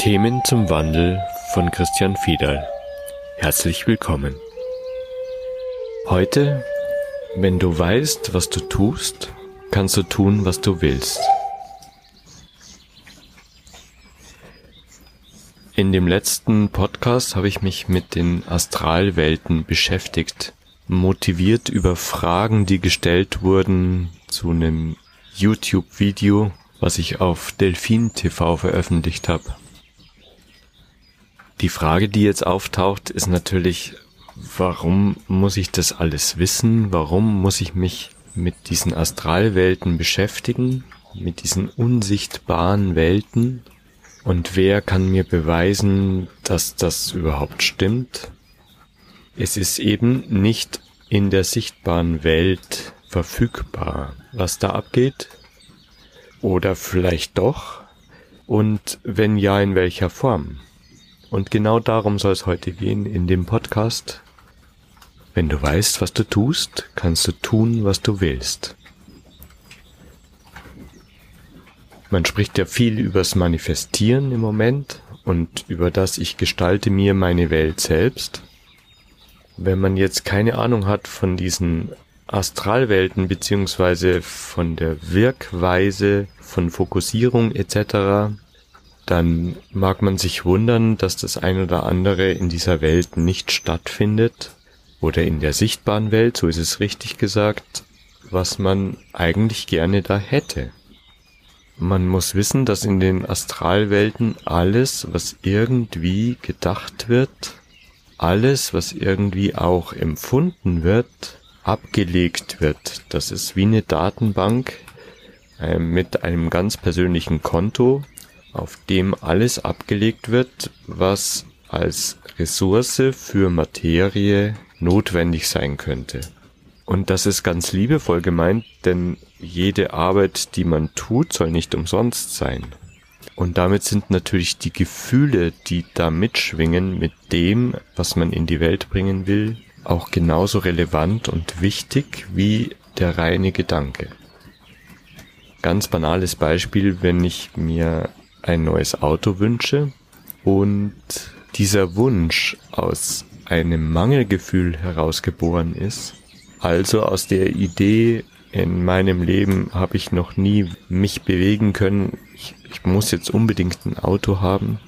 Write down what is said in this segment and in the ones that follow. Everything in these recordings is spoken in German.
Themen zum Wandel von Christian Fiedal. Herzlich willkommen. Heute, wenn du weißt, was du tust, kannst du tun, was du willst. In dem letzten Podcast habe ich mich mit den Astralwelten beschäftigt, motiviert über Fragen, die gestellt wurden zu einem YouTube-Video, was ich auf Delfin TV veröffentlicht habe. Die Frage, die jetzt auftaucht, ist natürlich, warum muss ich das alles wissen? Warum muss ich mich mit diesen Astralwelten beschäftigen? Mit diesen unsichtbaren Welten? Und wer kann mir beweisen, dass das überhaupt stimmt? Es ist eben nicht in der sichtbaren Welt verfügbar, was da abgeht. Oder vielleicht doch? Und wenn ja, in welcher Form? Und genau darum soll es heute gehen in dem Podcast. Wenn du weißt, was du tust, kannst du tun, was du willst. Man spricht ja viel übers Manifestieren im Moment und über das ich gestalte mir meine Welt selbst. Wenn man jetzt keine Ahnung hat von diesen Astralwelten beziehungsweise von der Wirkweise von Fokussierung etc., dann mag man sich wundern, dass das ein oder andere in dieser Welt nicht stattfindet oder in der sichtbaren Welt, so ist es richtig gesagt, was man eigentlich gerne da hätte. Man muss wissen, dass in den Astralwelten alles, was irgendwie gedacht wird, alles, was irgendwie auch empfunden wird, abgelegt wird. Das ist wie eine Datenbank äh, mit einem ganz persönlichen Konto, auf dem alles abgelegt wird, was als Ressource für Materie notwendig sein könnte. Und das ist ganz liebevoll gemeint, denn jede Arbeit, die man tut, soll nicht umsonst sein. Und damit sind natürlich die Gefühle, die da mitschwingen mit dem, was man in die Welt bringen will, auch genauso relevant und wichtig wie der reine Gedanke. Ganz banales Beispiel, wenn ich mir ein neues Auto wünsche und dieser Wunsch aus einem Mangelgefühl herausgeboren ist, also aus der Idee, in meinem Leben habe ich noch nie mich bewegen können, ich, ich muss jetzt unbedingt ein Auto haben,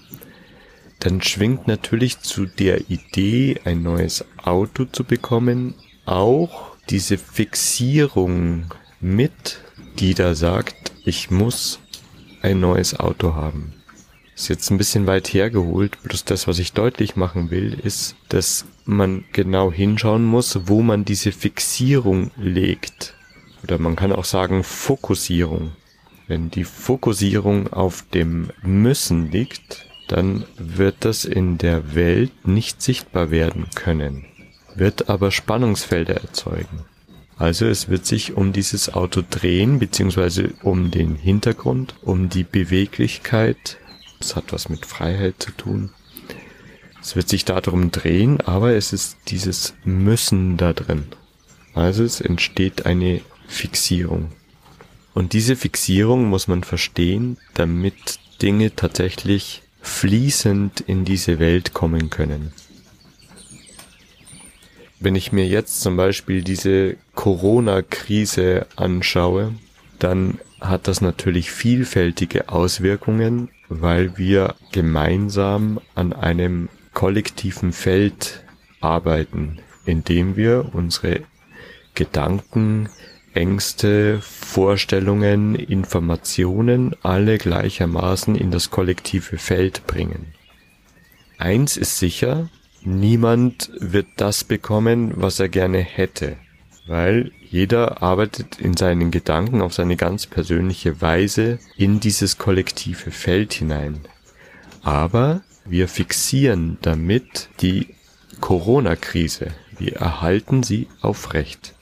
dann schwingt natürlich zu der Idee, ein neues Auto zu bekommen, auch diese Fixierung mit, die da sagt, ich muss ein neues Auto haben. Ist jetzt ein bisschen weit hergeholt, bloß das, was ich deutlich machen will, ist, dass man genau hinschauen muss, wo man diese Fixierung legt. Oder man kann auch sagen Fokussierung. Wenn die Fokussierung auf dem Müssen liegt, dann wird das in der Welt nicht sichtbar werden können, wird aber Spannungsfelder erzeugen. Also es wird sich um dieses Auto drehen, beziehungsweise um den Hintergrund, um die Beweglichkeit. Das hat was mit Freiheit zu tun. Es wird sich darum drehen, aber es ist dieses Müssen da drin. Also es entsteht eine Fixierung. Und diese Fixierung muss man verstehen, damit Dinge tatsächlich fließend in diese Welt kommen können. Wenn ich mir jetzt zum Beispiel diese Corona-Krise anschaue, dann hat das natürlich vielfältige Auswirkungen, weil wir gemeinsam an einem kollektiven Feld arbeiten, indem wir unsere Gedanken, Ängste, Vorstellungen, Informationen alle gleichermaßen in das kollektive Feld bringen. Eins ist sicher, niemand wird das bekommen, was er gerne hätte, weil jeder arbeitet in seinen Gedanken auf seine ganz persönliche Weise in dieses kollektive Feld hinein. Aber wir fixieren damit die Corona-Krise. Wir erhalten sie aufrecht.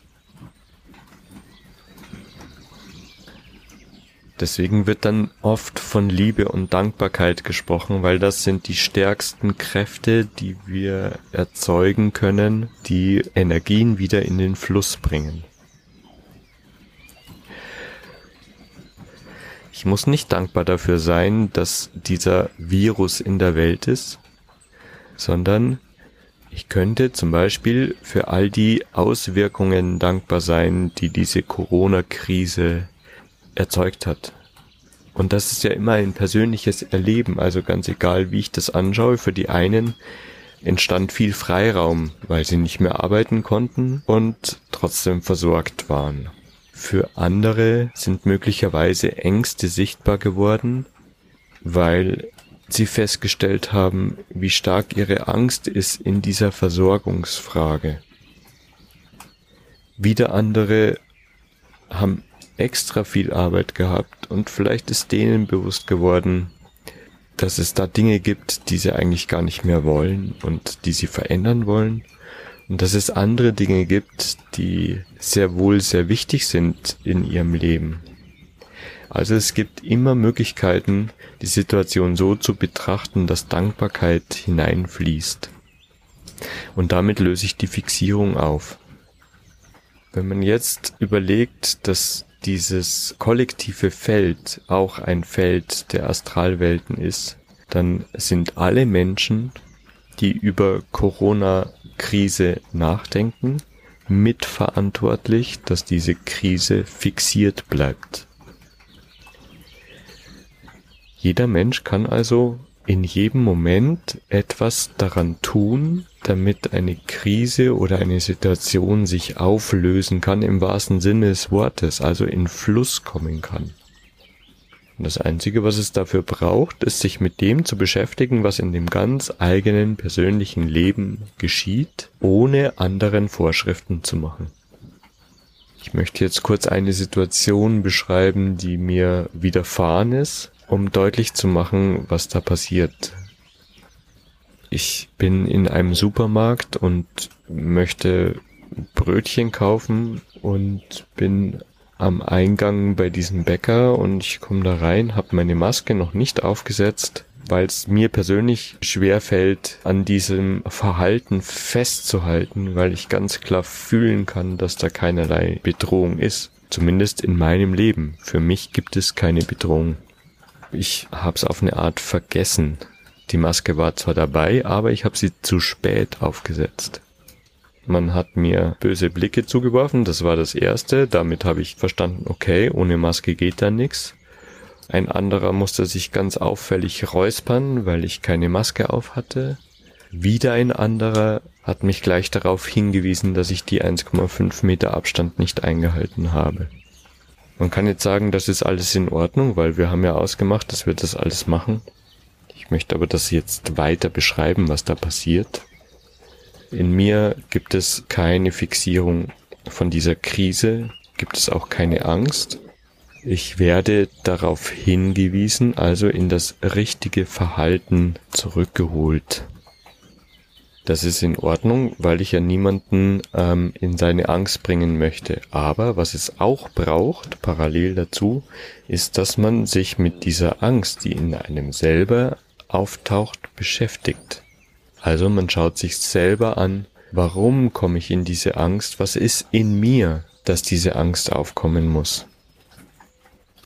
Deswegen wird dann oft von Liebe und Dankbarkeit gesprochen, weil das sind die stärksten Kräfte, die wir erzeugen können, die Energien wieder in den Fluss bringen. Ich muss nicht dankbar dafür sein, dass dieser Virus in der Welt ist, sondern ich könnte zum Beispiel für all die Auswirkungen dankbar sein, die diese Corona-Krise erzeugt hat. Und das ist ja immer ein persönliches Erleben, also ganz egal, wie ich das anschaue, für die einen entstand viel Freiraum, weil sie nicht mehr arbeiten konnten und trotzdem versorgt waren. Für andere sind möglicherweise Ängste sichtbar geworden, weil sie festgestellt haben, wie stark ihre Angst ist in dieser Versorgungsfrage. Wieder andere haben extra viel Arbeit gehabt und vielleicht ist denen bewusst geworden, dass es da Dinge gibt, die sie eigentlich gar nicht mehr wollen und die sie verändern wollen und dass es andere Dinge gibt, die sehr wohl sehr wichtig sind in ihrem Leben. Also es gibt immer Möglichkeiten, die Situation so zu betrachten, dass Dankbarkeit hineinfließt. Und damit löse ich die Fixierung auf. Wenn man jetzt überlegt, dass dieses kollektive Feld auch ein Feld der Astralwelten ist, dann sind alle Menschen, die über Corona Krise nachdenken, mitverantwortlich, dass diese Krise fixiert bleibt. Jeder Mensch kann also in jedem Moment etwas daran tun, damit eine Krise oder eine Situation sich auflösen kann im wahrsten Sinne des Wortes, also in Fluss kommen kann. Und das Einzige, was es dafür braucht, ist sich mit dem zu beschäftigen, was in dem ganz eigenen persönlichen Leben geschieht, ohne anderen Vorschriften zu machen. Ich möchte jetzt kurz eine Situation beschreiben, die mir widerfahren ist, um deutlich zu machen, was da passiert. Ich bin in einem Supermarkt und möchte Brötchen kaufen und bin am Eingang bei diesem Bäcker und ich komme da rein, habe meine Maske noch nicht aufgesetzt, weil es mir persönlich schwer fällt, an diesem Verhalten festzuhalten, weil ich ganz klar fühlen kann, dass da keinerlei Bedrohung ist. Zumindest in meinem Leben. Für mich gibt es keine Bedrohung. Ich habe es auf eine Art vergessen. Die Maske war zwar dabei, aber ich habe sie zu spät aufgesetzt. Man hat mir böse Blicke zugeworfen, das war das Erste. Damit habe ich verstanden, okay, ohne Maske geht da nichts. Ein anderer musste sich ganz auffällig räuspern, weil ich keine Maske auf hatte. Wieder ein anderer hat mich gleich darauf hingewiesen, dass ich die 1,5 Meter Abstand nicht eingehalten habe. Man kann jetzt sagen, das ist alles in Ordnung, weil wir haben ja ausgemacht, dass wir das alles machen. Ich möchte aber das jetzt weiter beschreiben, was da passiert. In mir gibt es keine Fixierung von dieser Krise, gibt es auch keine Angst. Ich werde darauf hingewiesen, also in das richtige Verhalten zurückgeholt. Das ist in Ordnung, weil ich ja niemanden ähm, in seine Angst bringen möchte. Aber was es auch braucht, parallel dazu, ist, dass man sich mit dieser Angst, die in einem selber auftaucht, beschäftigt. Also man schaut sich selber an, warum komme ich in diese Angst, was ist in mir, dass diese Angst aufkommen muss.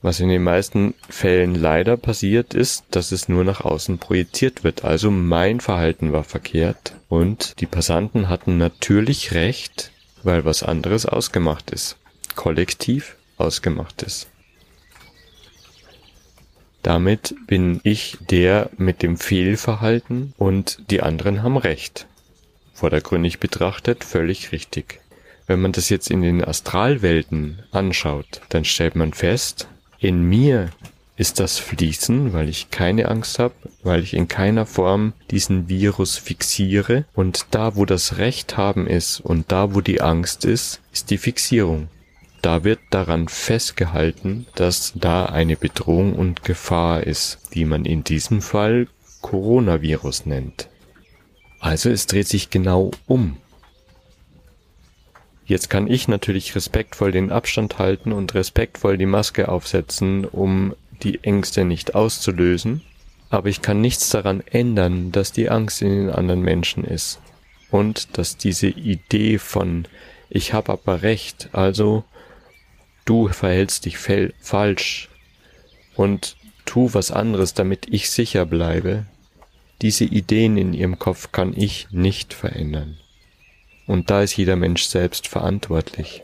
Was in den meisten Fällen leider passiert ist, dass es nur nach außen projiziert wird. Also mein Verhalten war verkehrt und die Passanten hatten natürlich recht, weil was anderes ausgemacht ist. Kollektiv ausgemacht ist. Damit bin ich der mit dem Fehlverhalten und die anderen haben recht. Vordergründig betrachtet völlig richtig. Wenn man das jetzt in den Astralwelten anschaut, dann stellt man fest, in mir ist das Fließen, weil ich keine Angst habe, weil ich in keiner Form diesen Virus fixiere und da, wo das Recht haben ist und da, wo die Angst ist, ist die Fixierung. Da wird daran festgehalten, dass da eine Bedrohung und Gefahr ist, die man in diesem Fall Coronavirus nennt. Also es dreht sich genau um. Jetzt kann ich natürlich respektvoll den Abstand halten und respektvoll die Maske aufsetzen, um die Ängste nicht auszulösen, aber ich kann nichts daran ändern, dass die Angst in den anderen Menschen ist und dass diese Idee von ich habe aber recht, also du verhältst dich falsch, und tu was anderes, damit ich sicher bleibe, diese Ideen in ihrem Kopf kann ich nicht verändern. Und da ist jeder Mensch selbst verantwortlich.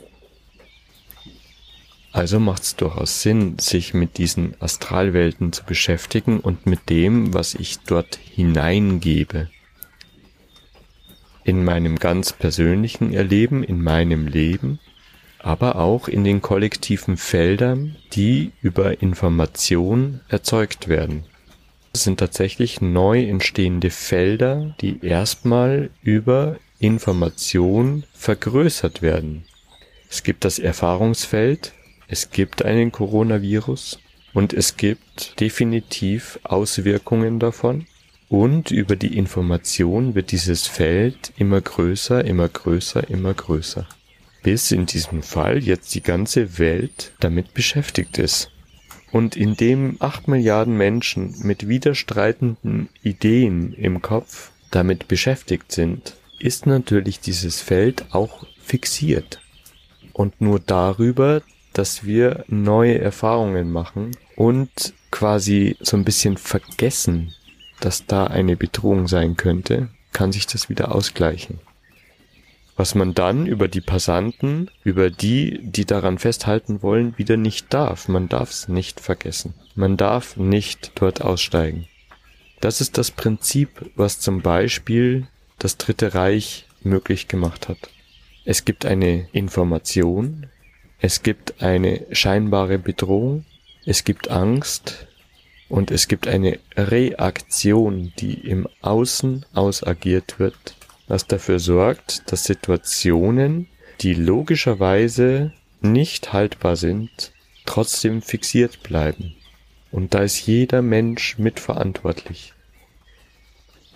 Also macht es durchaus Sinn, sich mit diesen Astralwelten zu beschäftigen und mit dem, was ich dort hineingebe. In meinem ganz persönlichen Erleben, in meinem Leben, aber auch in den kollektiven Feldern, die über Information erzeugt werden. Das sind tatsächlich neu entstehende Felder, die erstmal über Information vergrößert werden. Es gibt das Erfahrungsfeld, es gibt einen Coronavirus und es gibt definitiv Auswirkungen davon. Und über die Information wird dieses Feld immer größer, immer größer, immer größer. Bis in diesem Fall jetzt die ganze Welt damit beschäftigt ist und indem acht Milliarden Menschen mit widerstreitenden Ideen im Kopf damit beschäftigt sind, ist natürlich dieses Feld auch fixiert. Und nur darüber, dass wir neue Erfahrungen machen und quasi so ein bisschen vergessen, dass da eine Bedrohung sein könnte, kann sich das wieder ausgleichen was man dann über die Passanten, über die, die daran festhalten wollen, wieder nicht darf. Man darf es nicht vergessen. Man darf nicht dort aussteigen. Das ist das Prinzip, was zum Beispiel das Dritte Reich möglich gemacht hat. Es gibt eine Information, es gibt eine scheinbare Bedrohung, es gibt Angst und es gibt eine Reaktion, die im Außen ausagiert wird was dafür sorgt, dass Situationen, die logischerweise nicht haltbar sind, trotzdem fixiert bleiben. Und da ist jeder Mensch mitverantwortlich.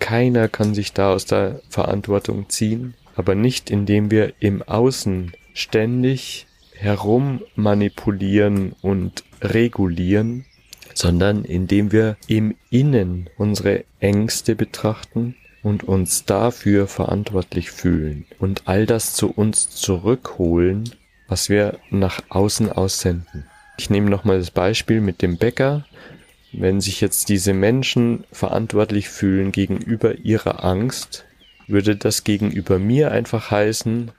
Keiner kann sich da aus der Verantwortung ziehen, aber nicht indem wir im Außen ständig herum manipulieren und regulieren, sondern indem wir im Innen unsere Ängste betrachten und uns dafür verantwortlich fühlen und all das zu uns zurückholen, was wir nach außen aussenden. Ich nehme nochmal das Beispiel mit dem Bäcker. Wenn sich jetzt diese Menschen verantwortlich fühlen gegenüber ihrer Angst, würde das gegenüber mir einfach heißen,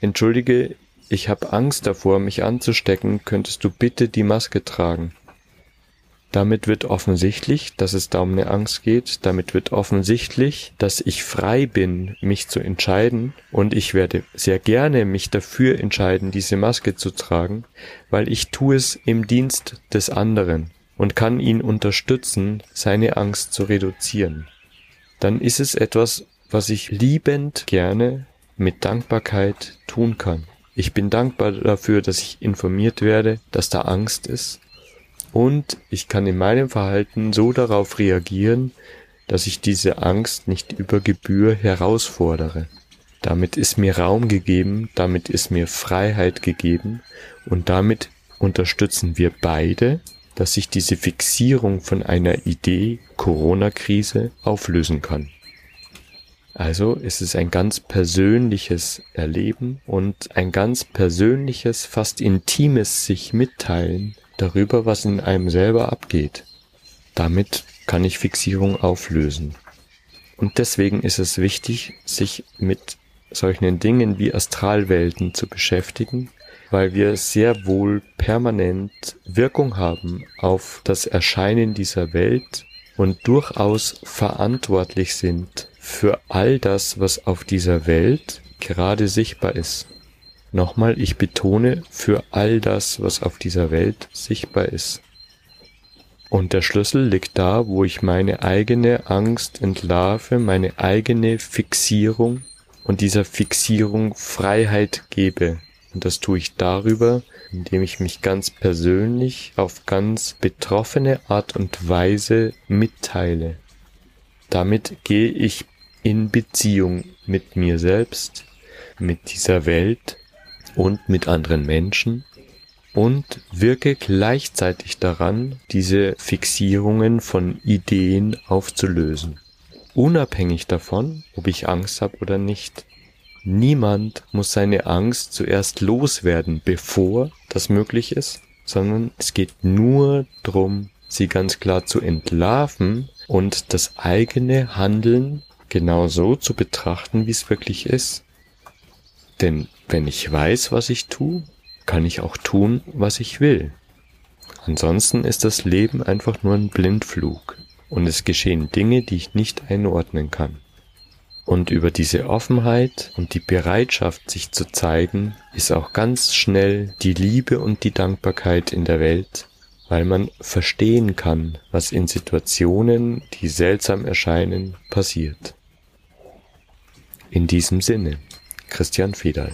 entschuldige, ich habe Angst davor, mich anzustecken, könntest du bitte die Maske tragen. Damit wird offensichtlich, dass es da um eine Angst geht. Damit wird offensichtlich, dass ich frei bin, mich zu entscheiden. Und ich werde sehr gerne mich dafür entscheiden, diese Maske zu tragen, weil ich tue es im Dienst des anderen und kann ihn unterstützen, seine Angst zu reduzieren. Dann ist es etwas, was ich liebend gerne mit Dankbarkeit tun kann. Ich bin dankbar dafür, dass ich informiert werde, dass da Angst ist und ich kann in meinem Verhalten so darauf reagieren, dass ich diese Angst nicht über Gebühr herausfordere. Damit ist mir Raum gegeben, damit ist mir Freiheit gegeben und damit unterstützen wir beide, dass sich diese Fixierung von einer Idee Corona-Krise auflösen kann. Also ist es ein ganz persönliches Erleben und ein ganz persönliches, fast intimes sich mitteilen darüber, was in einem selber abgeht. Damit kann ich Fixierung auflösen. Und deswegen ist es wichtig, sich mit solchen Dingen wie Astralwelten zu beschäftigen, weil wir sehr wohl permanent Wirkung haben auf das Erscheinen dieser Welt und durchaus verantwortlich sind für all das, was auf dieser Welt gerade sichtbar ist. Nochmal, ich betone für all das, was auf dieser Welt sichtbar ist. Und der Schlüssel liegt da, wo ich meine eigene Angst entlarve, meine eigene Fixierung und dieser Fixierung Freiheit gebe. Und das tue ich darüber, indem ich mich ganz persönlich auf ganz betroffene Art und Weise mitteile. Damit gehe ich in Beziehung mit mir selbst, mit dieser Welt und mit anderen Menschen und wirke gleichzeitig daran, diese Fixierungen von Ideen aufzulösen. Unabhängig davon, ob ich Angst habe oder nicht. Niemand muss seine Angst zuerst loswerden, bevor das möglich ist, sondern es geht nur darum, sie ganz klar zu entlarven und das eigene Handeln genau so zu betrachten, wie es wirklich ist. Denn wenn ich weiß, was ich tue, kann ich auch tun, was ich will. Ansonsten ist das Leben einfach nur ein Blindflug und es geschehen Dinge, die ich nicht einordnen kann. Und über diese Offenheit und die Bereitschaft, sich zu zeigen, ist auch ganz schnell die Liebe und die Dankbarkeit in der Welt, weil man verstehen kann, was in Situationen, die seltsam erscheinen, passiert. In diesem Sinne, Christian Fedal.